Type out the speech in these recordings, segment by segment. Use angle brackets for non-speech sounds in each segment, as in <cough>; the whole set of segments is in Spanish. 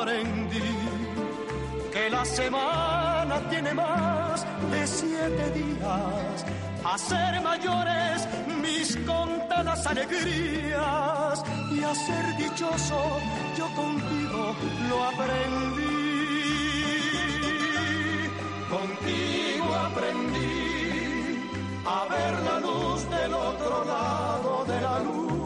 aprendí que la semana tiene más de siete días. A ser mayores mis contadas alegrías y a ser dichoso yo contigo lo aprendí. Contigo aprendí a ver la luz del otro lado de la luna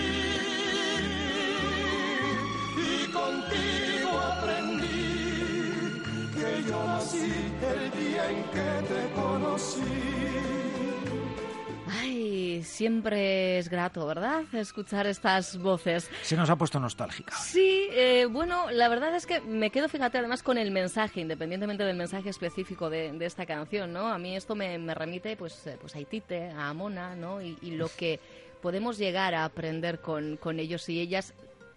día en que te conocí. Ay, siempre es grato, ¿verdad? Escuchar estas voces. Se nos ha puesto nostálgica. Sí, eh, bueno, la verdad es que me quedo, fíjate, además con el mensaje, independientemente del mensaje específico de, esta canción, ¿no? A mí esto me, remite, pues, eh, pues a Itite, a Amona, ¿no? Y, y, lo que podemos llegar a aprender con, con ellos y ellas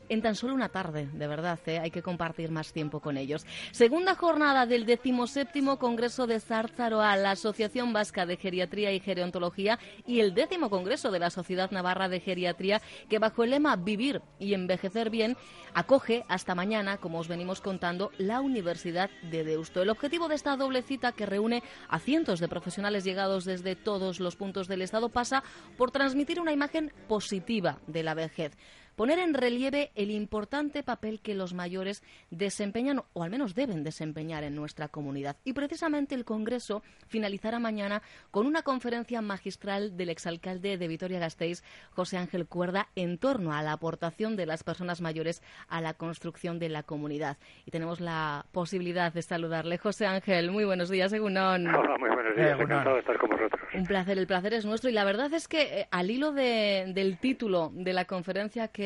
en tan solo una tarde, de verdad, ¿eh? hay que compartir más tiempo con ellos. Segunda jornada del decimoséptimo Congreso de Zarzaroa, la Asociación Vasca de Geriatría y Gerontología y el décimo Congreso de la Sociedad Navarra de Geriatría, que bajo el lema Vivir y Envejecer Bien, acoge hasta mañana, como os venimos contando, la Universidad de Deusto. El objetivo de esta doble cita, que reúne a cientos de profesionales llegados desde todos los puntos del Estado, pasa por transmitir una imagen positiva de la vejez poner en relieve el importante papel que los mayores desempeñan o al menos deben desempeñar en nuestra comunidad. Y precisamente el Congreso finalizará mañana con una conferencia magistral del exalcalde de Vitoria-Gasteiz, José Ángel Cuerda, en torno a la aportación de las personas mayores a la construcción de la comunidad. Y tenemos la posibilidad de saludarle. José Ángel, muy buenos días, Egunon. Hola, muy buenos días. Encantado de estar con vosotros. Un placer, el placer es nuestro. Y la verdad es que eh, al hilo del título de la conferencia que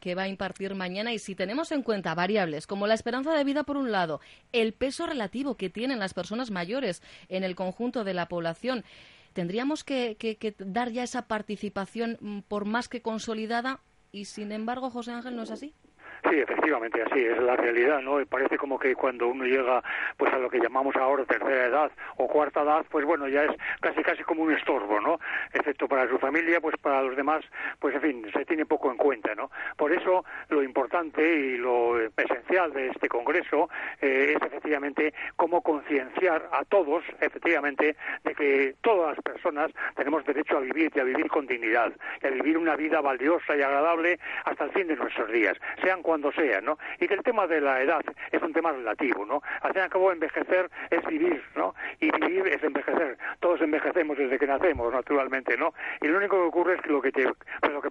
que, va a impartir mañana y si tenemos en cuenta variables como la esperanza de vida por un lado, el peso relativo que tienen las personas mayores en el conjunto de la población, tendríamos que, que dar ya esa participación mm, por más que consolidada y sin embargo, José Ángel, ¿no es así? Sí, efectivamente, así es la realidad, ¿no? Parece como que cuando uno llega pues a lo que llamamos ahora tercera edad o cuarta edad, pues bueno, ya es casi casi como un estorbo, ¿no? Excepto para su familia, pues para los demás, pues en fin, se tiene poco en cuenta, ¿no? Por eso lo importante y lo esencial de este congreso eh, es efectivamente cómo concienciar a todos, efectivamente, de que todas las personas tenemos derecho a vivir y a vivir con dignidad, y a vivir una vida valiosa y agradable hasta el fin de nuestros días, sean cuando sea, ¿no? Y que el tema de la edad es un tema relativo, ¿no? Al fin y al cabo, envejecer es vivir, ¿no? Y vivir es envejecer. Todos envejecemos desde que nacemos, naturalmente, ¿no? Y lo único que ocurre es que lo que, pues lo que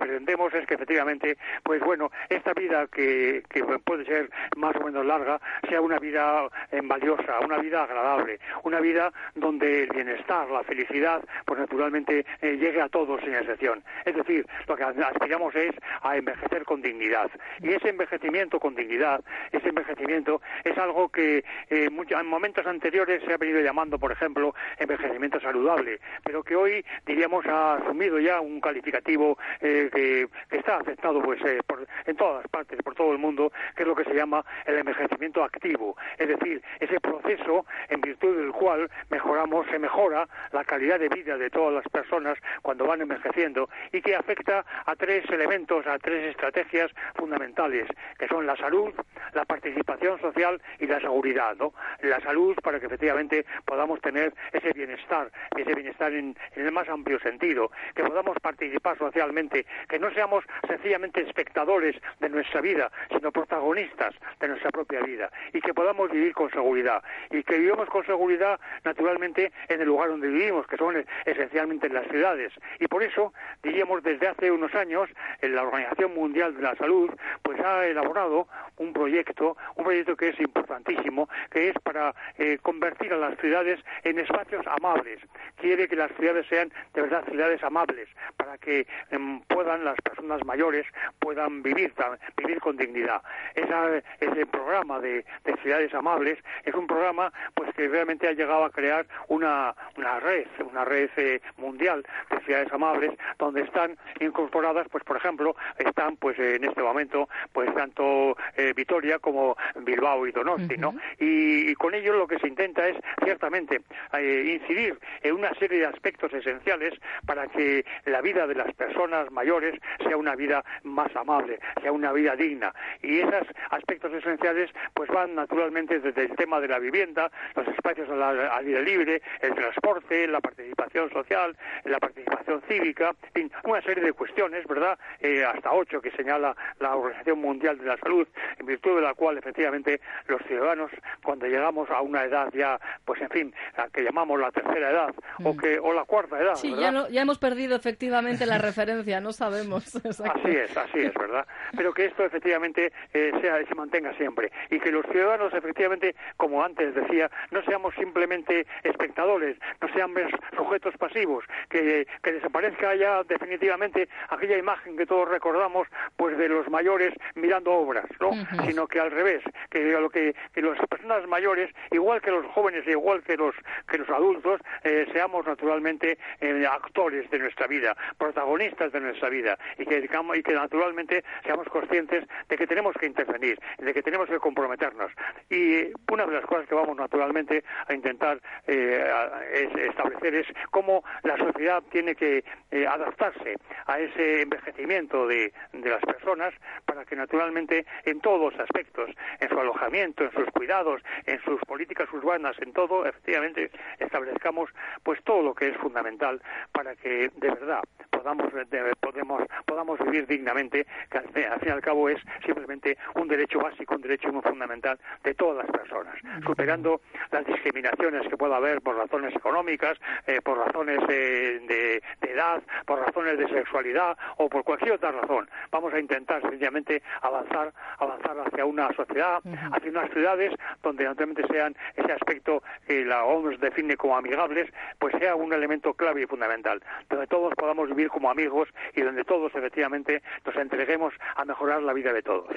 es que efectivamente, pues bueno, esta vida que, que puede ser más o menos larga, sea una vida eh, valiosa, una vida agradable, una vida donde el bienestar, la felicidad, pues naturalmente eh, llegue a todos sin excepción. Es decir, lo que aspiramos es a envejecer con dignidad. Y ese envejecimiento con dignidad, ese envejecimiento es algo que eh, en momentos anteriores se ha venido llamando, por ejemplo, envejecimiento saludable, pero que hoy, diríamos, ha asumido ya un calificativo eh, que, está aceptado pues, eh, en todas partes, por todo el mundo, que es lo que se llama el envejecimiento activo, es decir, ese proceso en virtud del cual mejoramos, se mejora la calidad de vida de todas las personas cuando van envejeciendo y que afecta a tres elementos, a tres estrategias fundamentales, que son la salud, la participación social y la seguridad, ¿no? La salud para que efectivamente podamos tener ese bienestar, ese bienestar en, el más amplio sentido, que podamos participar socialmente, que no seamos sencillamente espectadores de nuestra vida, sino protagonistas de nuestra propia vida, y que podamos vivir con seguridad, y que vivamos con seguridad naturalmente en el lugar donde vivimos, que son esencialmente en las ciudades. Y por eso, diríamos, desde hace unos años, la Organización Mundial de la Salud, pues ha elaborado un proyecto, un proyecto que es importantísimo, que es para eh, convertir a las ciudades en espacios amables. Quiere que las ciudades sean de verdad ciudades amables, para que em, puedan las personas mayores puedan vivir, vivir con dignidad. ese programa de, ciudades amables es un programa pues que realmente ha llegado a crear una, una red, una red eh, mundial de ciudades amables, donde están incorporadas, pues por ejemplo, están pues en este momento pues tanto eh, Vitoria como Bilbao y Donosti, ¿no? Y, con ello lo que se intenta es ciertamente eh, incidir en una serie de aspectos esenciales para que la vida de las personas mayores sea una vida más amable, sea una vida digna. Y esos aspectos esenciales pues van naturalmente desde el tema de la vivienda, los espacios al aire libre, el transporte, la participación social, la participación cívica, en una serie de cuestiones, ¿verdad? Eh, hasta ocho que señala la Organización Mundial de la Salud, en virtud de la cual efectivamente los ciudadanos, cuando llegamos a una edad ya, pues en fin, la que llamamos la tercera edad o mm. que o la cuarta edad, sí, Ya, ya hemos perdido efectivamente la referencia, no sabemos. <laughs> Así es, así es, ¿verdad? Pero que esto efectivamente eh, sea, se mantenga siempre y que los ciudadanos efectivamente, como antes decía, no seamos simplemente espectadores, no seamos sujetos pasivos, que, que desaparezca ya definitivamente aquella imagen que todos recordamos, pues de los mayores mirando obras, ¿no? Sino que al revés, que, lo que, que las personas mayores, igual que los jóvenes, igual que los que los adultos, eh, seamos naturalmente eh, actores de nuestra vida, protagonistas de nuestra vida y que, naturalmente seamos conscientes de que tenemos que intervenir, de que tenemos que comprometernos. Y una de las cosas que vamos naturalmente a intentar eh, establecer es cómo la sociedad tiene que adaptarse a ese envejecimiento de, de las personas para que naturalmente en todos los aspectos, en su alojamiento, en sus cuidados, en sus políticas urbanas, en todo, efectivamente establezcamos pues todo lo que es fundamental para que de verdad podamos podemos podamos vivir dignamente, que al, fin y al cabo es simplemente un derecho básico, un derecho muy fundamental de todas las personas, superando las discriminaciones que pueda haber por razones económicas, eh, por razones de, edad, por razones de sexualidad o por cualquier otra razón. Vamos a intentar sencillamente avanzar, avanzar hacia una sociedad, hacia unas ciudades donde naturalmente sean ese aspecto que la OMS define como amigables, pues sea un elemento clave y fundamental, donde todos podamos vivir como amigos y donde todos efectivamente nos entreguemos a mejorar la vida de todos.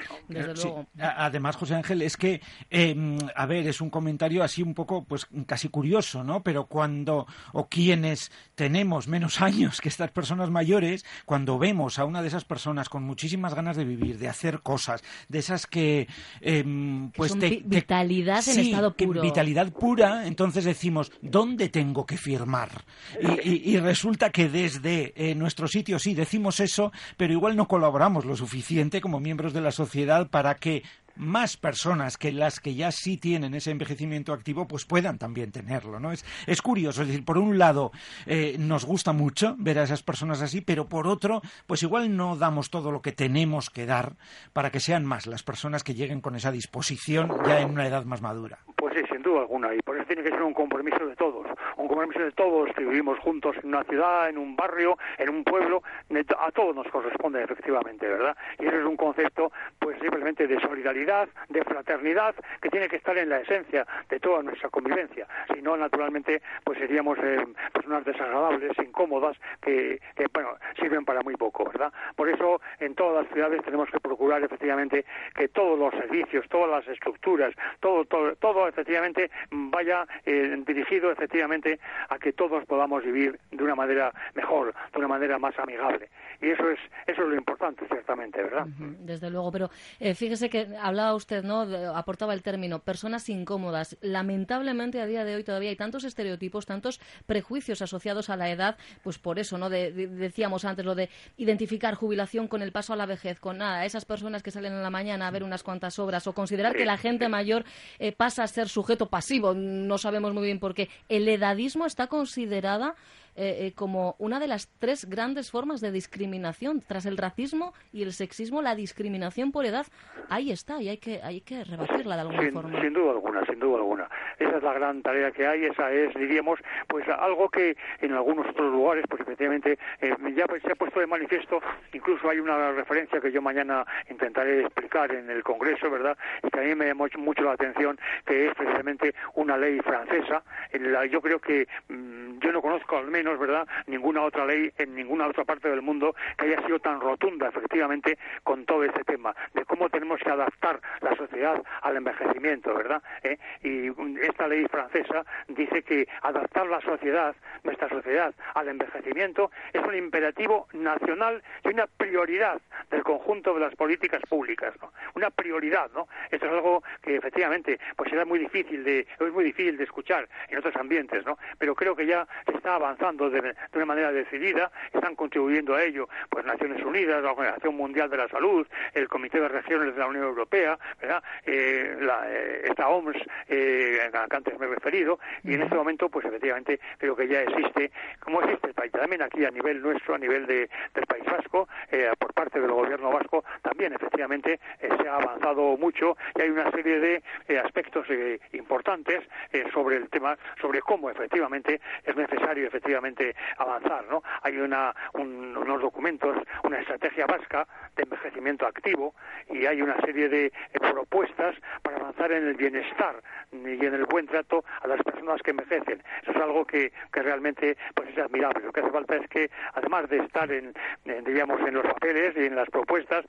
Además, José Ángel, es que, em, a ver, es un comentario así un poco, pues casi curioso, ¿no? Pero cuando, o quienes tenemos menos <laughs> años que estas personas mayores, cuando vemos a una de esas personas con muchísimas ganas de vivir, de hacer cosas, de esas que, em, pues, vitalidad en estado puro. vitalidad pura, entonces decimos, ¿dónde tengo que firmar? Y, resulta que desde eh, nuestro sitio sí decimos eso, pero igual no colaboramos lo suficiente como miembros de la sociedad para que más personas que las que ya sí tienen ese envejecimiento activo, pues puedan también tenerlo, ¿no? Es, es curioso, es decir, por un lado eh, nos gusta mucho ver a esas personas así, pero por otro, pues igual no damos todo lo que tenemos que dar para que sean más las personas que lleguen con esa disposición ya en una edad más madura. Pues sin duda alguna, y por eso tiene que ser un compromiso de todos, un compromiso de todos que vivimos juntos en una ciudad, en un barrio, en un pueblo, a todos nos corresponde efectivamente, ¿verdad? Y ese es un concepto, pues siempre realmente de solidaridad, de fraternidad, que tiene que estar en la esencia de toda nuestra convivencia. Si no, naturalmente, pues seríamos eh, personas desagradables, incómodas, que, bueno, sirven para muy poco, ¿verdad? Por eso, en todas las ciudades tenemos que procurar, efectivamente, que todos los servicios, todas las estructuras, todo, todo, todo efectivamente, vaya eh, dirigido, efectivamente, a que todos podamos vivir de una manera mejor, de una manera más amigable. Y eso es, eso es lo importante, ciertamente, ¿verdad? desde luego, pero eh, fíjese que hablaba usted, ¿no? aportaba el término personas incómodas. Lamentablemente a día de hoy todavía hay tantos estereotipos, tantos prejuicios asociados a la edad, pues por eso, ¿no? decíamos antes lo de identificar jubilación con el paso a la vejez, con nada, esas personas que salen en la mañana a ver unas cuantas obras o considerar que la gente mayor eh, pasa a ser sujeto pasivo, no sabemos muy bien por qué. El edadismo está considerada eh, eh, como una de las tres grandes formas de discriminación. Tras el racismo y el sexismo, la discriminación por edad, ahí está y hay que, hay que rebatirla de alguna forma. Sin duda alguna, sin duda alguna. Esa es la gran tarea que hay, esa es, diríamos, pues algo que en algunos otros lugares, pues efectivamente, eh, ya pues, se ha puesto de manifiesto, incluso hay una referencia que yo mañana intentaré explicar en el Congreso, ¿verdad? Y que a mí me llama mucho, la atención, que es precisamente una ley francesa. En la, yo creo que mm, yo no conozco al menos ¿verdad?, ninguna otra ley en ninguna otra parte del mundo que haya sido tan rotunda, efectivamente, con todo este tema, de cómo tenemos que adaptar la sociedad al envejecimiento, ¿verdad? ¿Eh? Y esta ley francesa dice que adaptar la sociedad, nuestra sociedad, al envejecimiento es un imperativo nacional y una prioridad del conjunto de las políticas públicas, ¿no? Una prioridad, ¿no? Esto es algo que efectivamente pues era muy difícil de es muy difícil de escuchar en otros ambientes, ¿no? Pero creo que ya se está avanzando de, una manera decidida, están contribuyendo a ello, pues Naciones Unidas, la Organización Mundial de la Salud, el Comité de Regiones de la Unión Europea, ¿verdad? Eh, la, eh, esta OMS eh, que antes me he referido, y en este momento, pues efectivamente, creo que ya existe, como existe el país, también aquí a nivel nuestro, a nivel de, del País Vasco, por parte del gobierno vasco, también efectivamente se ha avanzado mucho y hay una serie de aspectos importantes sobre el tema, sobre cómo efectivamente es necesario efectivamente avanzar, ¿no? Hay una, unos documentos, una estrategia vasca de envejecimiento activo y hay una serie de eh, propuestas para avanzar en el bienestar y en el buen trato a las personas que envejecen. Eso es algo que, que realmente pues es admirable. Lo que hace falta es que, además de estar en, digamos, en los papeles y en las propuestas,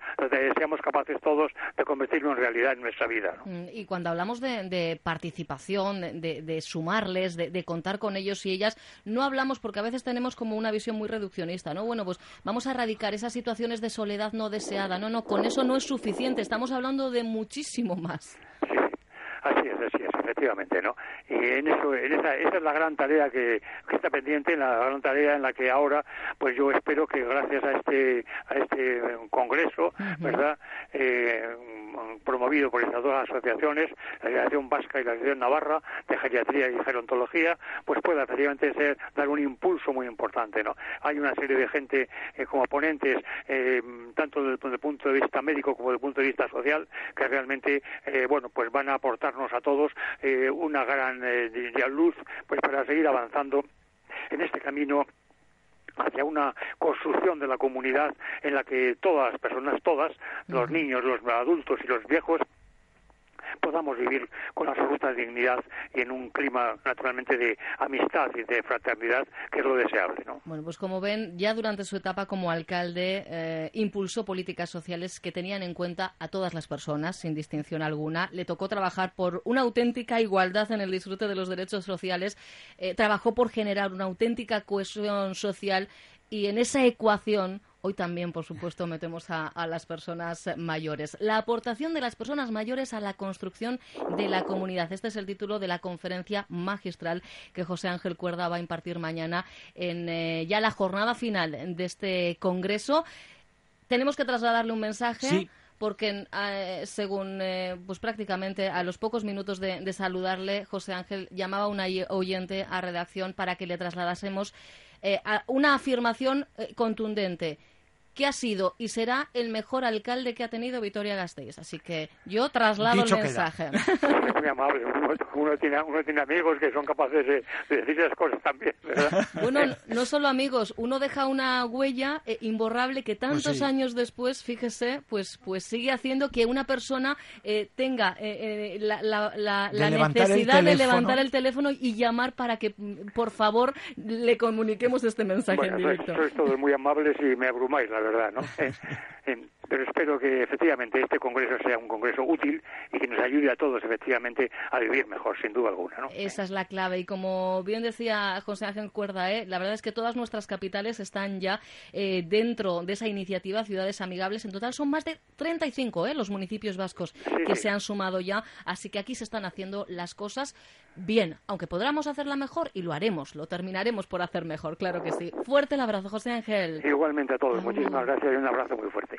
seamos capaces todos de convertirlo en realidad en nuestra vida. Mm, y cuando hablamos de, participación, de, de sumarles, de, contar con ellos y ellas, no hablamos porque a veces tenemos como una visión muy reduccionista, ¿no? Bueno, pues vamos a erradicar esas situaciones de soledad no deseada. No, no, con eso no es suficiente. Estamos hablando de muchísimo más. Sí, <laughs> así es, así es efectivamente, ¿no? Y en eso, en esa, esa es la gran tarea que, está pendiente, la gran tarea en la que ahora, pues yo espero que gracias a este, a este congreso, ¿verdad? Eh, promovido por estas dos asociaciones, la Asociación Vasca y la Asociación Navarra de Geriatría y Gerontología, pues pueda efectivamente ser, dar un impulso muy importante, ¿no? Hay una serie de gente eh, como ponentes, eh, tanto desde el punto de vista médico como desde el punto de vista social, que realmente, bueno, pues van a aportarnos a todos eh, una gran eh, luz pues para seguir avanzando en este camino hacia una construcción de la comunidad en la que todas las personas, todas, los niños, los adultos y los viejos, podamos vivir con absoluta dignidad y en un clima naturalmente de amistad y de fraternidad que es lo deseable. ¿no? Bueno, pues como ven, ya durante su etapa como alcalde eh, impulsó políticas sociales que tenían en cuenta a todas las personas, sin distinción alguna. Le tocó trabajar por una auténtica igualdad en el disfrute de los derechos sociales, eh, trabajó por generar una auténtica cohesión social y en esa ecuación Hoy también, por supuesto, metemos a, las personas mayores. La aportación de las personas mayores a la construcción de la comunidad. Este es el título de la conferencia magistral que José Ángel Cuerda va a impartir mañana en eh, ya la jornada final de este congreso. Tenemos que trasladarle un mensaje. porque eh, según eh, pues prácticamente a los pocos minutos de, saludarle, José Ángel llamaba a una oyente a redacción para que le trasladásemos una afirmación contundente que ha sido y será el mejor alcalde que ha tenido Vitoria Gasteiz. Así que yo traslado Dicho el mensaje. <laughs> Muy amable. Uno, uno tiene, uno tiene amigos que son capaces de, de decir esas cosas también, ¿verdad? <laughs> Bueno, no solo amigos, uno deja una huella eh, imborrable que tantos Pues sí. años después, fíjese, pues, pues sigue haciendo que una persona eh, tenga eh, eh, la, la- la- De la necesidad de levantar el teléfono y llamar para que, mm, por favor, le comuniquemos este mensaje Bueno, en sois, directo. sois todos muy amables y me abrumáis, la verdad, ¿no? <laughs> Pero espero que efectivamente este congreso sea un congreso útil y que nos ayude a todos efectivamente a vivir mejor, sin duda alguna, ¿no? Esa es la clave. Y como bien decía José Ángel Cuerda, ¿eh? la verdad es que todas nuestras capitales están ya eh, dentro de esa iniciativa Ciudades Amigables. En total son más de 35 ¿eh? los municipios vascos que sí. se han sumado ya. Así que aquí se están haciendo las cosas bien. Aunque podamos hacerla mejor y lo haremos, lo terminaremos por hacer mejor, claro que sí. Fuerte el abrazo, José Ángel. Igualmente a todos, muchísimas gracias y un abrazo muy fuerte.